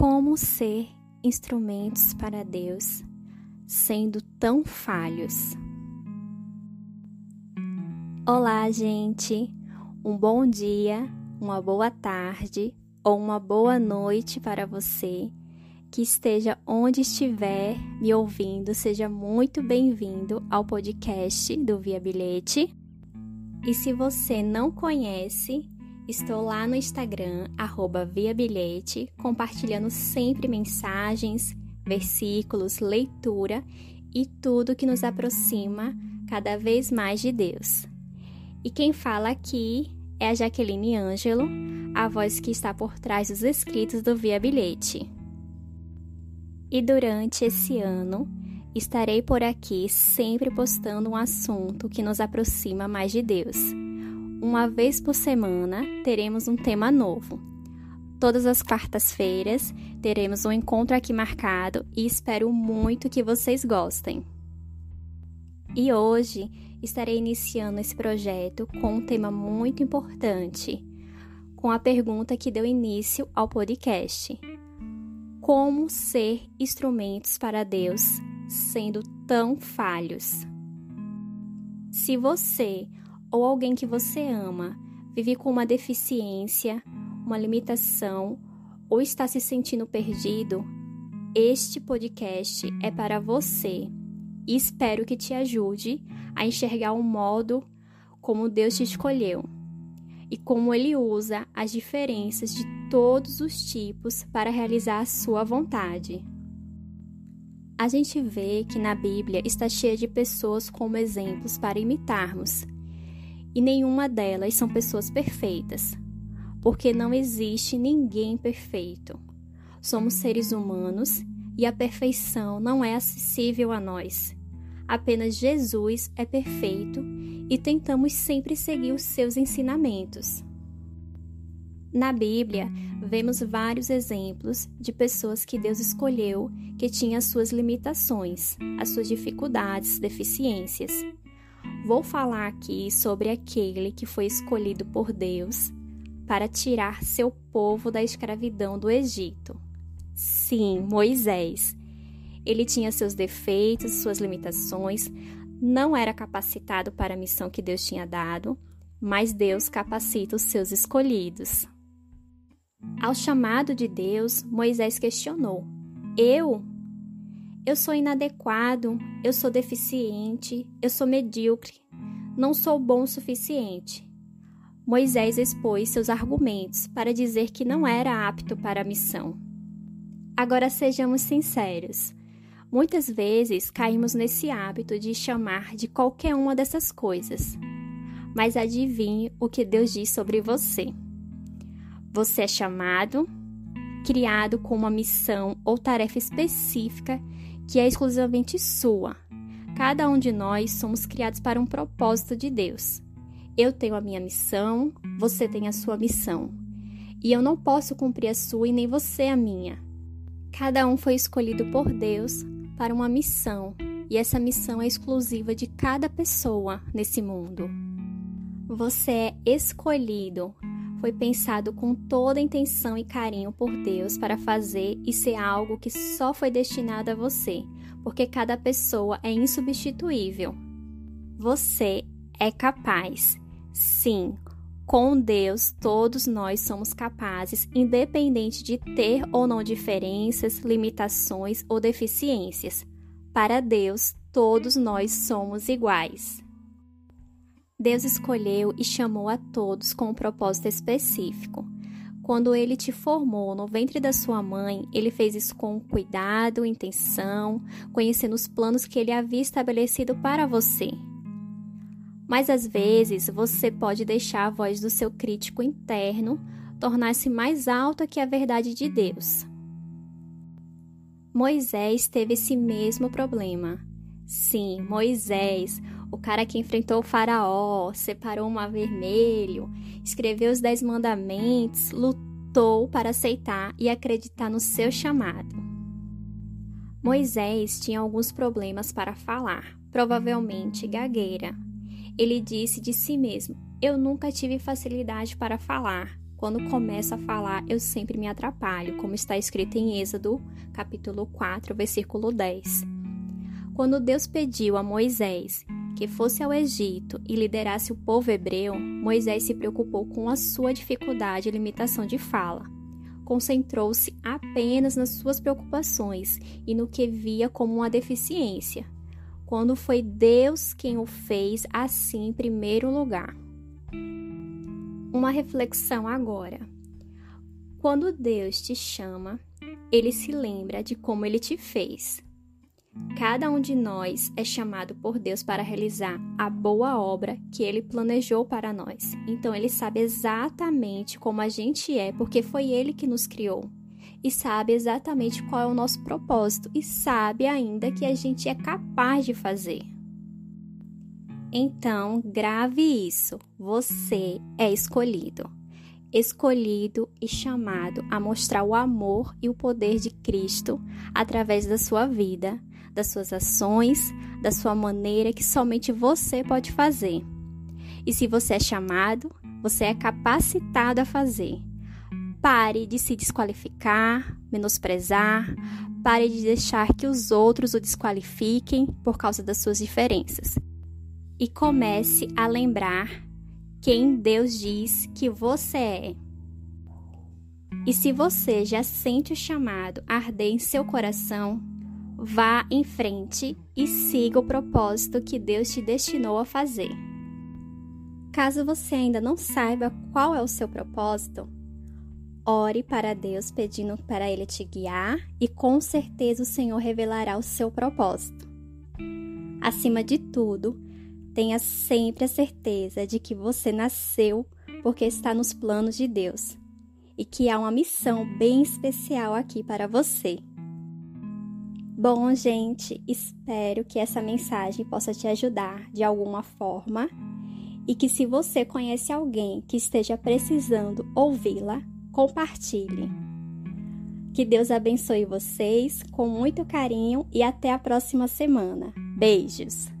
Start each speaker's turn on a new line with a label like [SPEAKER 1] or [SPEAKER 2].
[SPEAKER 1] Como ser instrumentos para Deus sendo tão falhos? Olá, gente! Um bom dia, uma boa tarde ou uma boa noite para você que esteja onde estiver me ouvindo. Seja muito bem-vindo ao podcast do Via Bilhete. E se você não conhece, Estou lá no Instagram, arroba Via Bilhete, compartilhando sempre mensagens, versículos, leitura e tudo que nos aproxima cada vez mais de Deus. E quem fala aqui é a Jaqueline Ângelo, a voz que está por trás dos escritos do Via Bilhete. E durante esse ano, estarei por aqui sempre postando um assunto que nos aproxima mais de Deus uma vez por semana teremos um tema novo. Todas as quartas-feiras teremos um encontro aqui marcado e espero muito que vocês gostem. E hoje estarei iniciando esse projeto com um tema muito importante, com a pergunta que deu início ao podcast: Como ser instrumentos para Deus sendo tão falhos? Se você ou alguém que você ama vive com uma deficiência, uma limitação ou está se sentindo perdido, este podcast é para você e espero que te ajude a enxergar o modo como Deus te escolheu e como Ele usa as diferenças de todos os tipos para realizar a sua vontade. A gente vê que na Bíblia está cheia de pessoas como exemplos para imitarmos e nenhuma delas são pessoas perfeitas, porque não existe ninguém perfeito. Somos seres humanos e a perfeição não é acessível a nós. Apenas Jesus é perfeito e tentamos sempre seguir os seus ensinamentos. Na Bíblia, vemos vários exemplos de pessoas que Deus escolheu que tinham suas limitações, as suas dificuldades, deficiências. Vou falar aqui sobre aquele que foi escolhido por Deus para tirar seu povo da escravidão do Egito. Sim, Moisés. Ele tinha seus defeitos, suas limitações, não era capacitado para a missão que Deus tinha dado, mas Deus capacita os seus escolhidos. Ao chamado de Deus, Moisés questionou: Eu? Eu sou inadequado, eu sou deficiente, eu sou medíocre, não sou bom o suficiente. Moisés expôs seus argumentos para dizer que não era apto para a missão. Agora sejamos sinceros. Muitas vezes caímos nesse hábito de chamar de qualquer uma dessas coisas. Mas adivinhe o que Deus diz sobre você. Você é chamado, criado com uma missão ou tarefa específica que é exclusivamente sua. Cada um de nós somos criados para um propósito de Deus. Eu tenho a minha missão, você tem a sua missão. E eu não posso cumprir a sua e nem você a minha. Cada um foi escolhido por Deus para uma missão, e essa missão é exclusiva de cada pessoa nesse mundo. Você é escolhido foi pensado com toda a intenção e carinho por Deus para fazer e ser algo que só foi destinado a você, porque cada pessoa é insubstituível. Você é capaz. Sim, com Deus todos nós somos capazes, independente de ter ou não diferenças, limitações ou deficiências. Para Deus, todos nós somos iguais. Deus escolheu e chamou a todos com um propósito específico. Quando ele te formou no ventre da sua mãe, ele fez isso com cuidado, intenção, conhecendo os planos que ele havia estabelecido para você. Mas às vezes você pode deixar a voz do seu crítico interno tornar-se mais alta que a verdade de Deus. Moisés teve esse mesmo problema. Sim, Moisés, o cara que enfrentou o faraó, separou o mar vermelho, escreveu os dez mandamentos, lutou para aceitar e acreditar no seu chamado. Moisés tinha alguns problemas para falar, provavelmente gagueira. Ele disse de si mesmo: Eu nunca tive facilidade para falar. quando começo a falar, eu sempre me atrapalho, como está escrito em Êxodo, capítulo 4, versículo 10. Quando Deus pediu a Moisés que fosse ao Egito e liderasse o povo hebreu, Moisés se preocupou com a sua dificuldade e limitação de fala. Concentrou-se apenas nas suas preocupações e no que via como uma deficiência, quando foi Deus quem o fez assim em primeiro lugar. Uma reflexão agora. Quando Deus te chama, ele se lembra de como ele te fez. Cada um de nós é chamado por Deus para realizar a boa obra que ele planejou para nós. Então ele sabe exatamente como a gente é, porque foi ele que nos criou. E sabe exatamente qual é o nosso propósito e sabe ainda que a gente é capaz de fazer. Então, grave isso. Você é escolhido. Escolhido e chamado a mostrar o amor e o poder de Cristo através da sua vida das suas ações, da sua maneira que somente você pode fazer. E se você é chamado, você é capacitado a fazer. Pare de se desqualificar, menosprezar, pare de deixar que os outros o desqualifiquem por causa das suas diferenças. E comece a lembrar quem Deus diz que você é. E se você já sente o chamado arder em seu coração, Vá em frente e siga o propósito que Deus te destinou a fazer. Caso você ainda não saiba qual é o seu propósito, ore para Deus pedindo para Ele te guiar e com certeza o Senhor revelará o seu propósito. Acima de tudo, tenha sempre a certeza de que você nasceu porque está nos planos de Deus e que há uma missão bem especial aqui para você. Bom, gente, espero que essa mensagem possa te ajudar de alguma forma e que se você conhece alguém que esteja precisando ouvi-la, compartilhe. Que Deus abençoe vocês com muito carinho e até a próxima semana. Beijos!